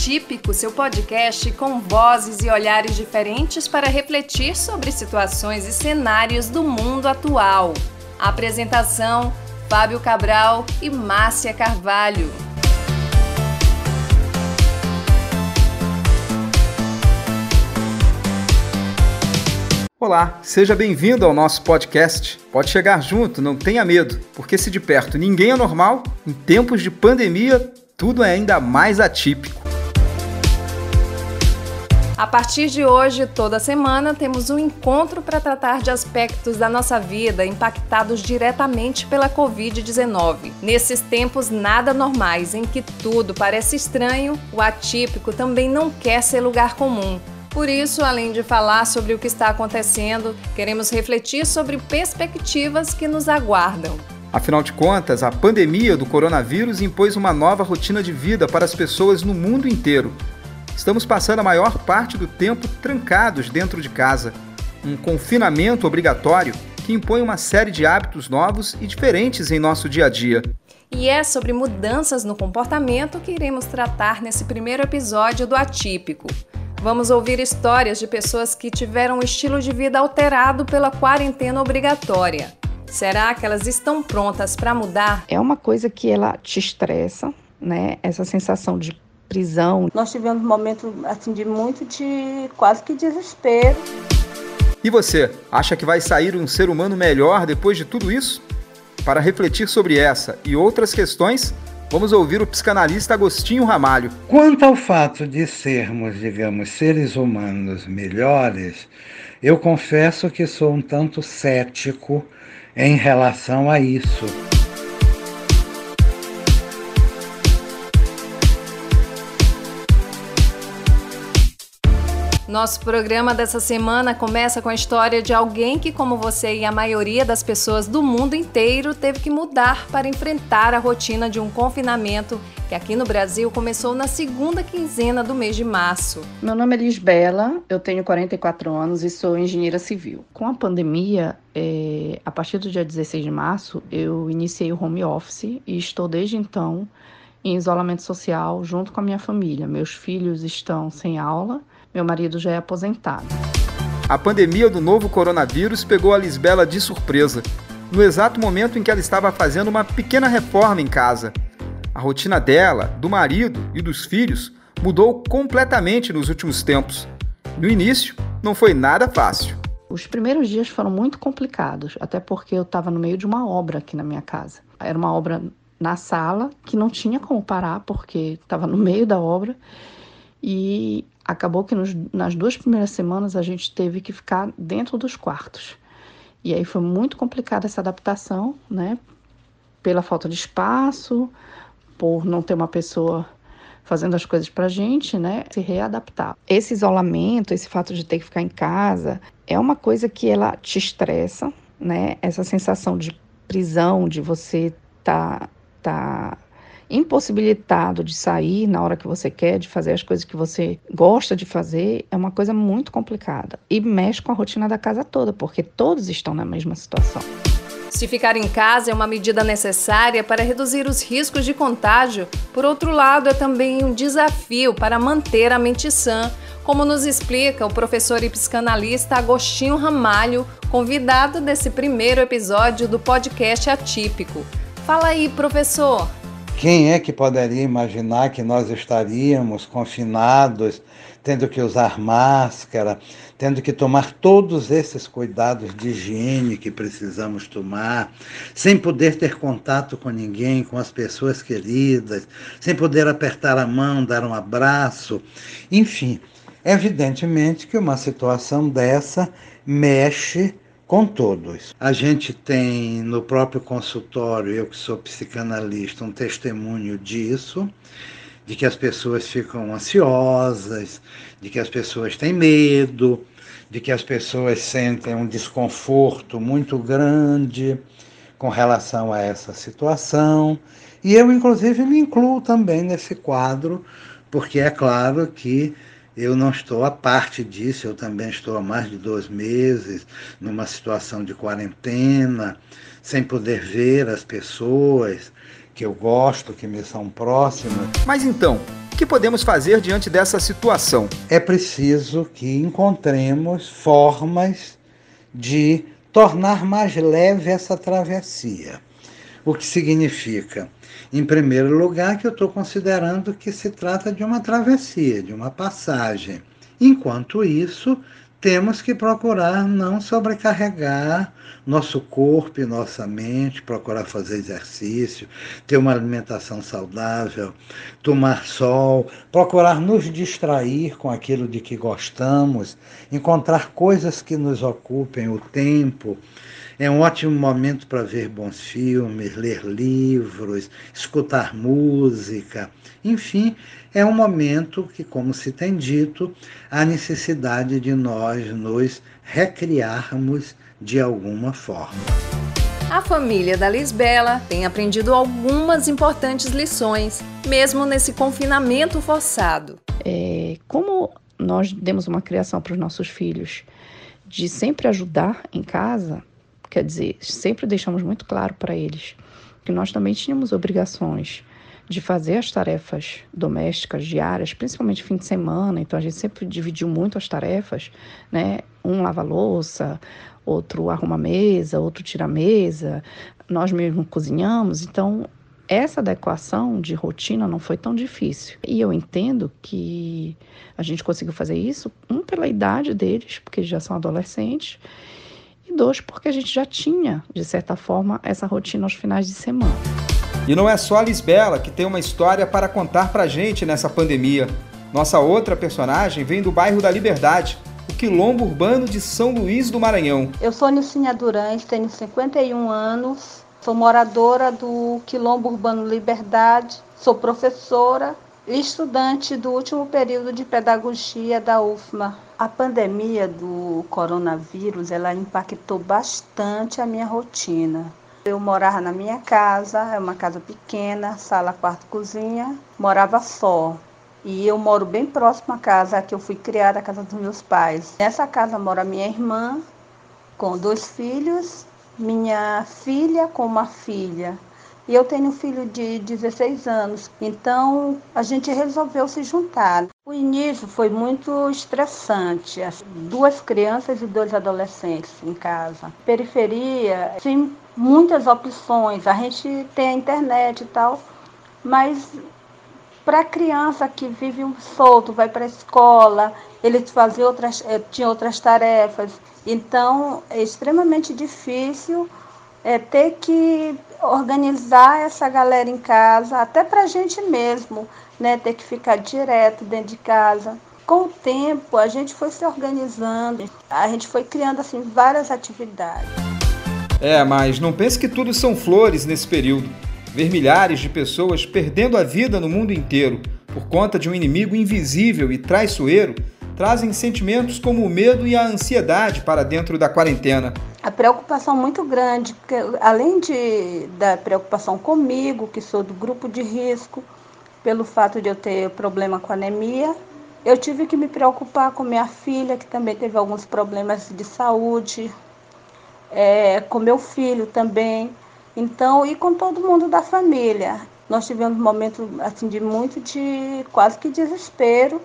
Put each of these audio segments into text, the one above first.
Atípico, seu podcast com vozes e olhares diferentes para refletir sobre situações e cenários do mundo atual. apresentação: Fábio Cabral e Márcia Carvalho. Olá, seja bem-vindo ao nosso podcast. Pode chegar junto, não tenha medo, porque se de perto ninguém é normal, em tempos de pandemia tudo é ainda mais atípico. A partir de hoje, toda semana, temos um encontro para tratar de aspectos da nossa vida impactados diretamente pela Covid-19. Nesses tempos nada normais, em que tudo parece estranho, o atípico também não quer ser lugar comum. Por isso, além de falar sobre o que está acontecendo, queremos refletir sobre perspectivas que nos aguardam. Afinal de contas, a pandemia do coronavírus impôs uma nova rotina de vida para as pessoas no mundo inteiro estamos passando a maior parte do tempo trancados dentro de casa. Um confinamento obrigatório que impõe uma série de hábitos novos e diferentes em nosso dia a dia. E é sobre mudanças no comportamento que iremos tratar nesse primeiro episódio do Atípico. Vamos ouvir histórias de pessoas que tiveram o estilo de vida alterado pela quarentena obrigatória. Será que elas estão prontas para mudar? É uma coisa que ela te estressa, né? Essa sensação de prisão. Nós tivemos um momento assim de muito de quase que desespero. E você, acha que vai sair um ser humano melhor depois de tudo isso? Para refletir sobre essa e outras questões, vamos ouvir o psicanalista Agostinho Ramalho. Quanto ao fato de sermos, digamos, seres humanos melhores, eu confesso que sou um tanto cético em relação a isso. Nosso programa dessa semana começa com a história de alguém que, como você e a maioria das pessoas do mundo inteiro, teve que mudar para enfrentar a rotina de um confinamento que aqui no Brasil começou na segunda quinzena do mês de março. Meu nome é Lisbela, eu tenho 44 anos e sou engenheira civil. Com a pandemia, é, a partir do dia 16 de março, eu iniciei o home office e estou desde então em isolamento social junto com a minha família. Meus filhos estão sem aula meu marido já é aposentado. A pandemia do novo coronavírus pegou a Lisbela de surpresa, no exato momento em que ela estava fazendo uma pequena reforma em casa. A rotina dela, do marido e dos filhos mudou completamente nos últimos tempos. No início, não foi nada fácil. Os primeiros dias foram muito complicados, até porque eu estava no meio de uma obra aqui na minha casa. Era uma obra na sala que não tinha como parar porque estava no meio da obra e acabou que nos, nas duas primeiras semanas a gente teve que ficar dentro dos quartos. E aí foi muito complicada essa adaptação, né? Pela falta de espaço, por não ter uma pessoa fazendo as coisas pra gente, né? Se readaptar. Esse isolamento, esse fato de ter que ficar em casa, é uma coisa que ela te estressa, né? Essa sensação de prisão, de você tá, tá impossibilitado de sair na hora que você quer, de fazer as coisas que você gosta de fazer, é uma coisa muito complicada. E mexe com a rotina da casa toda, porque todos estão na mesma situação. Se ficar em casa é uma medida necessária para reduzir os riscos de contágio, por outro lado, é também um desafio para manter a mente sã, como nos explica o professor e psicanalista Agostinho Ramalho, convidado desse primeiro episódio do podcast Atípico. Fala aí, professor. Quem é que poderia imaginar que nós estaríamos confinados, tendo que usar máscara, tendo que tomar todos esses cuidados de higiene que precisamos tomar, sem poder ter contato com ninguém, com as pessoas queridas, sem poder apertar a mão, dar um abraço, enfim. Evidentemente que uma situação dessa mexe com todos. A gente tem no próprio consultório, eu que sou psicanalista, um testemunho disso, de que as pessoas ficam ansiosas, de que as pessoas têm medo, de que as pessoas sentem um desconforto muito grande com relação a essa situação. E eu, inclusive, me incluo também nesse quadro, porque é claro que eu não estou à parte disso, eu também estou há mais de dois meses numa situação de quarentena, sem poder ver as pessoas que eu gosto, que me são próximas. Mas então, que podemos fazer diante dessa situação? É preciso que encontremos formas de tornar mais leve essa travessia. O que significa, em primeiro lugar, que eu estou considerando que se trata de uma travessia, de uma passagem. Enquanto isso, temos que procurar não sobrecarregar nosso corpo e nossa mente, procurar fazer exercício, ter uma alimentação saudável, tomar sol, procurar nos distrair com aquilo de que gostamos, encontrar coisas que nos ocupem o tempo. É um ótimo momento para ver bons filmes, ler livros, escutar música, enfim, é um momento que, como se tem dito, há necessidade de nós nos recriarmos de alguma forma. A família da Lisbela tem aprendido algumas importantes lições, mesmo nesse confinamento forçado. É, como nós demos uma criação para os nossos filhos de sempre ajudar em casa, quer dizer, sempre deixamos muito claro para eles que nós também tínhamos obrigações de fazer as tarefas domésticas diárias, principalmente fim de semana, então a gente sempre dividiu muito as tarefas, né? Um lava louça, outro arruma mesa, outro tira mesa, nós mesmos cozinhamos, então essa adequação de rotina não foi tão difícil. E eu entendo que a gente conseguiu fazer isso, um, pela idade deles, porque já são adolescentes, e dois, porque a gente já tinha, de certa forma, essa rotina aos finais de semana. E não é só a Lisbela que tem uma história para contar pra gente nessa pandemia. Nossa outra personagem vem do bairro da Liberdade, o Quilombo Urbano de São Luís do Maranhão. Eu sou Nicinha Durães, tenho 51 anos, sou moradora do Quilombo Urbano Liberdade, sou professora estudante do último período de pedagogia da UFMA. A pandemia do coronavírus, ela impactou bastante a minha rotina. Eu morava na minha casa, é uma casa pequena, sala, quarto, cozinha, morava só. E eu moro bem próximo à casa que eu fui criada, a casa dos meus pais. Nessa casa mora minha irmã, com dois filhos, minha filha com uma filha. E eu tenho um filho de 16 anos, então a gente resolveu se juntar. O início foi muito estressante, duas crianças e dois adolescentes em casa. Periferia, sim, muitas opções. A gente tem a internet e tal, mas para a criança que vive um solto, vai para a escola, eles faziam outras, eh, tinha outras tarefas. Então é extremamente difícil é, ter que organizar essa galera em casa, até para a gente mesmo, né? Ter que ficar direto dentro de casa. Com o tempo, a gente foi se organizando, a gente foi criando assim várias atividades. É, mas não pense que tudo são flores nesse período. Ver milhares de pessoas perdendo a vida no mundo inteiro por conta de um inimigo invisível e traiçoeiro trazem sentimentos como o medo e a ansiedade para dentro da quarentena. A preocupação muito grande, porque além de, da preocupação comigo, que sou do grupo de risco, pelo fato de eu ter problema com anemia, eu tive que me preocupar com minha filha, que também teve alguns problemas de saúde, é, com meu filho também, então e com todo mundo da família. Nós tivemos um momento assim de muito de quase que desespero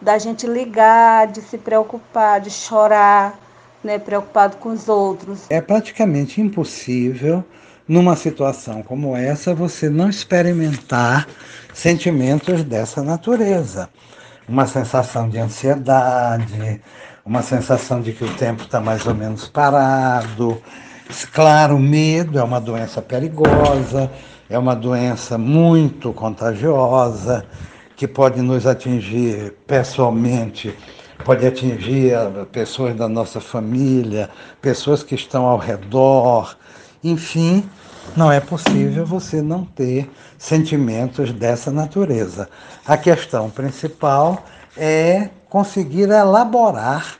da gente ligar, de se preocupar, de chorar, né, preocupado com os outros. É praticamente impossível numa situação como essa você não experimentar sentimentos dessa natureza. Uma sensação de ansiedade, uma sensação de que o tempo está mais ou menos parado. Claro, medo é uma doença perigosa, é uma doença muito contagiosa, que pode nos atingir pessoalmente, pode atingir pessoas da nossa família, pessoas que estão ao redor. Enfim, não é possível você não ter sentimentos dessa natureza. A questão principal é conseguir elaborar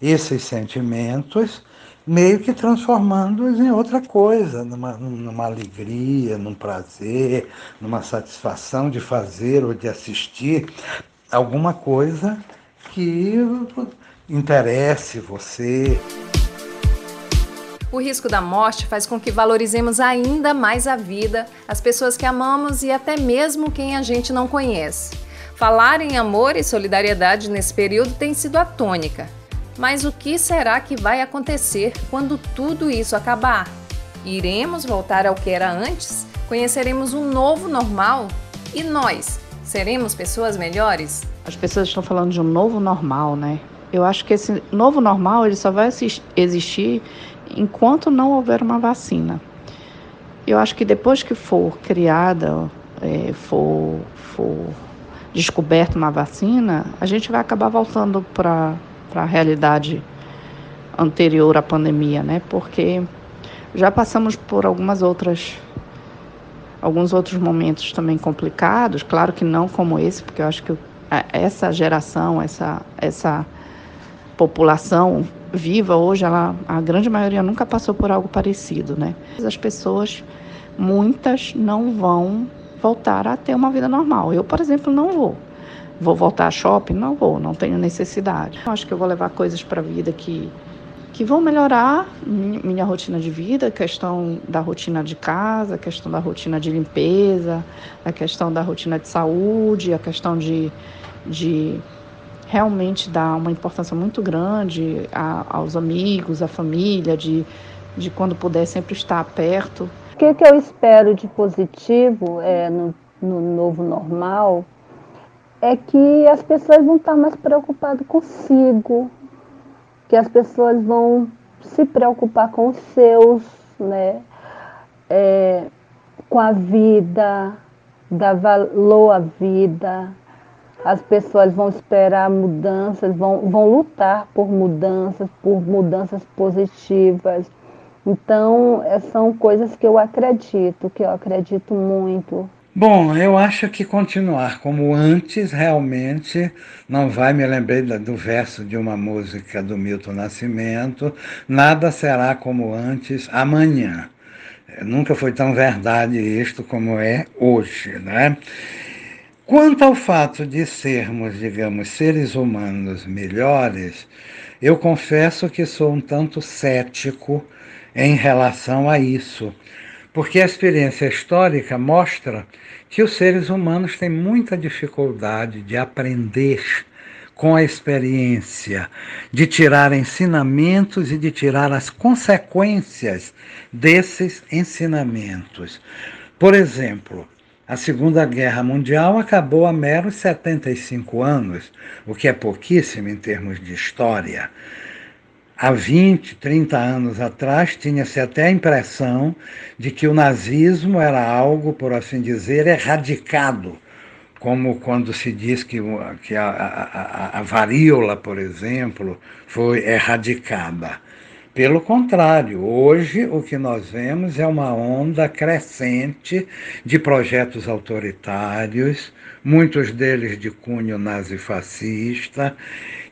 esses sentimentos, meio que transformando-os em outra coisa, numa, numa alegria, num prazer, numa satisfação de fazer ou de assistir alguma coisa que interesse você. O risco da morte faz com que valorizemos ainda mais a vida, as pessoas que amamos e até mesmo quem a gente não conhece. Falar em amor e solidariedade nesse período tem sido a tônica. Mas o que será que vai acontecer quando tudo isso acabar? Iremos voltar ao que era antes? Conheceremos um novo normal? E nós? Seremos pessoas melhores? As pessoas estão falando de um novo normal, né? Eu acho que esse novo normal ele só vai existir enquanto não houver uma vacina. Eu acho que depois que for criada, é, for, for descoberta uma vacina, a gente vai acabar voltando para a realidade anterior à pandemia, né? Porque já passamos por algumas outras alguns outros momentos também complicados, claro que não como esse, porque eu acho que essa geração, essa essa população viva hoje, ela, a grande maioria nunca passou por algo parecido, né? As pessoas, muitas, não vão voltar a ter uma vida normal. Eu, por exemplo, não vou. Vou voltar a shopping? Não vou, não tenho necessidade. Acho que eu vou levar coisas para a vida que, que vão melhorar minha rotina de vida, a questão da rotina de casa, a questão da rotina de limpeza, a questão da rotina de saúde, a questão de, de realmente dar uma importância muito grande a, aos amigos, à família, de, de quando puder sempre estar perto. O que, que eu espero de positivo é, no, no novo normal é que as pessoas vão estar mais preocupadas consigo, que as pessoas vão se preocupar com os seus, né? É, com a vida, dar valor à vida, as pessoas vão esperar mudanças, vão, vão lutar por mudanças, por mudanças positivas. Então, é, são coisas que eu acredito, que eu acredito muito. Bom, eu acho que continuar como antes realmente não vai me lembrei do verso de uma música do Milton Nascimento, nada será como antes amanhã. Nunca foi tão verdade isto como é hoje, né? Quanto ao fato de sermos, digamos, seres humanos melhores, eu confesso que sou um tanto cético em relação a isso, porque a experiência histórica mostra que os seres humanos têm muita dificuldade de aprender com a experiência, de tirar ensinamentos e de tirar as consequências desses ensinamentos. Por exemplo, a Segunda Guerra Mundial acabou há meros 75 anos, o que é pouquíssimo em termos de história. Há 20, 30 anos atrás, tinha-se até a impressão de que o nazismo era algo, por assim dizer, erradicado, como quando se diz que, que a, a, a varíola, por exemplo, foi erradicada. Pelo contrário, hoje o que nós vemos é uma onda crescente de projetos autoritários, muitos deles de cunho nazifascista,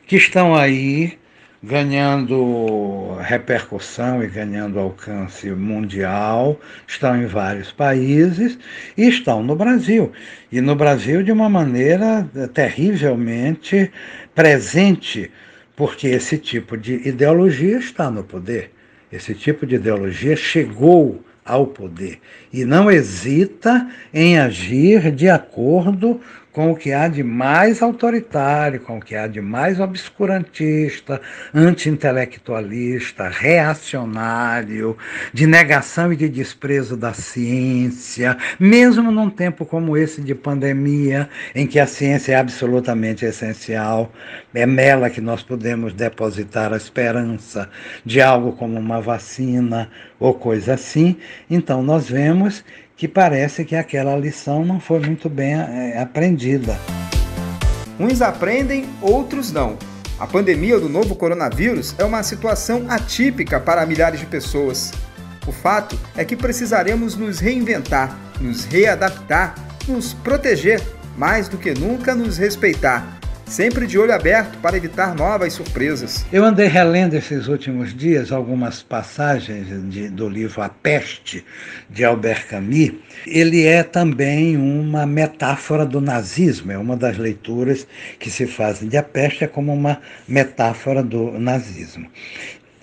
que estão aí ganhando repercussão e ganhando alcance mundial, estão em vários países e estão no Brasil. E no Brasil de uma maneira terrivelmente presente porque esse tipo de ideologia está no poder. Esse tipo de ideologia chegou ao poder e não hesita em agir de acordo com o que há de mais autoritário, com o que há de mais obscurantista, anti-intelectualista, reacionário, de negação e de desprezo da ciência, mesmo num tempo como esse de pandemia, em que a ciência é absolutamente essencial, é nela que nós podemos depositar a esperança de algo como uma vacina ou coisa assim. Então, nós vemos que parece que aquela lição não foi muito bem é, aprendida. Uns aprendem, outros não. A pandemia do novo coronavírus é uma situação atípica para milhares de pessoas. O fato é que precisaremos nos reinventar, nos readaptar, nos proteger, mais do que nunca nos respeitar sempre de olho aberto para evitar novas surpresas. Eu andei relendo esses últimos dias algumas passagens de, do livro A Peste, de Albert Camus. Ele é também uma metáfora do nazismo, é uma das leituras que se fazem de A Peste, é como uma metáfora do nazismo.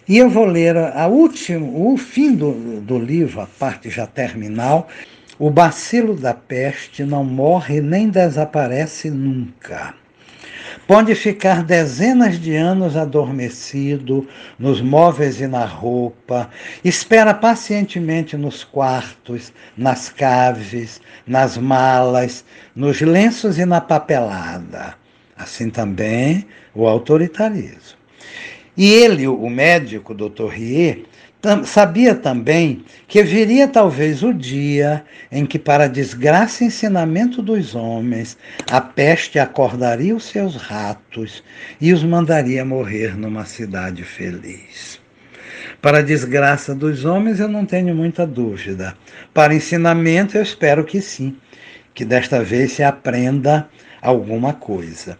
E eu vou ler a última, o fim do, do livro, a parte já terminal, O bacilo da peste não morre nem desaparece nunca. Pode ficar dezenas de anos adormecido nos móveis e na roupa, espera pacientemente nos quartos, nas caves, nas malas, nos lenços e na papelada. Assim também o autoritarismo. E ele, o médico, Dr. Rie, sabia também que viria talvez o dia em que, para desgraça e ensinamento dos homens, a peste acordaria os seus ratos e os mandaria morrer numa cidade feliz. Para desgraça dos homens, eu não tenho muita dúvida. Para ensinamento, eu espero que sim, que desta vez se aprenda alguma coisa.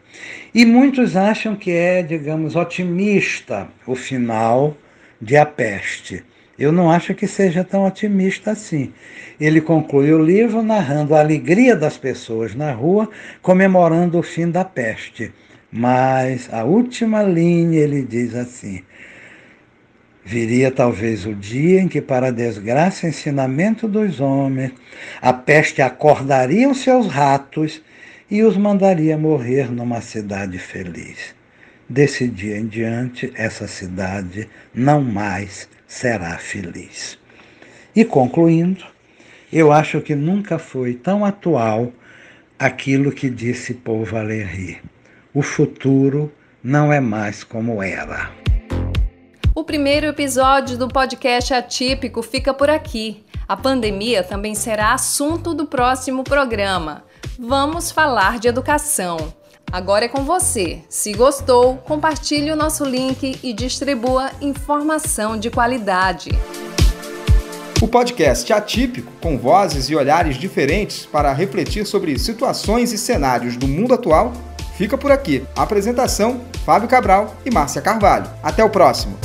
E muitos acham que é, digamos, otimista o final de A Peste. Eu não acho que seja tão otimista assim. Ele conclui o livro narrando a alegria das pessoas na rua, comemorando o fim da peste. Mas a última linha ele diz assim: Viria talvez o dia em que, para a desgraça e ensinamento dos homens, a peste acordaria os seus ratos e os mandaria morrer numa cidade feliz. Desse dia em diante, essa cidade não mais será feliz. E concluindo, eu acho que nunca foi tão atual aquilo que disse Paul Valéry. O futuro não é mais como era. O primeiro episódio do podcast Atípico fica por aqui. A pandemia também será assunto do próximo programa. Vamos falar de educação. Agora é com você. Se gostou, compartilhe o nosso link e distribua informação de qualidade. O podcast atípico, com vozes e olhares diferentes para refletir sobre situações e cenários do mundo atual, fica por aqui. apresentação: Fábio Cabral e Márcia Carvalho. Até o próximo.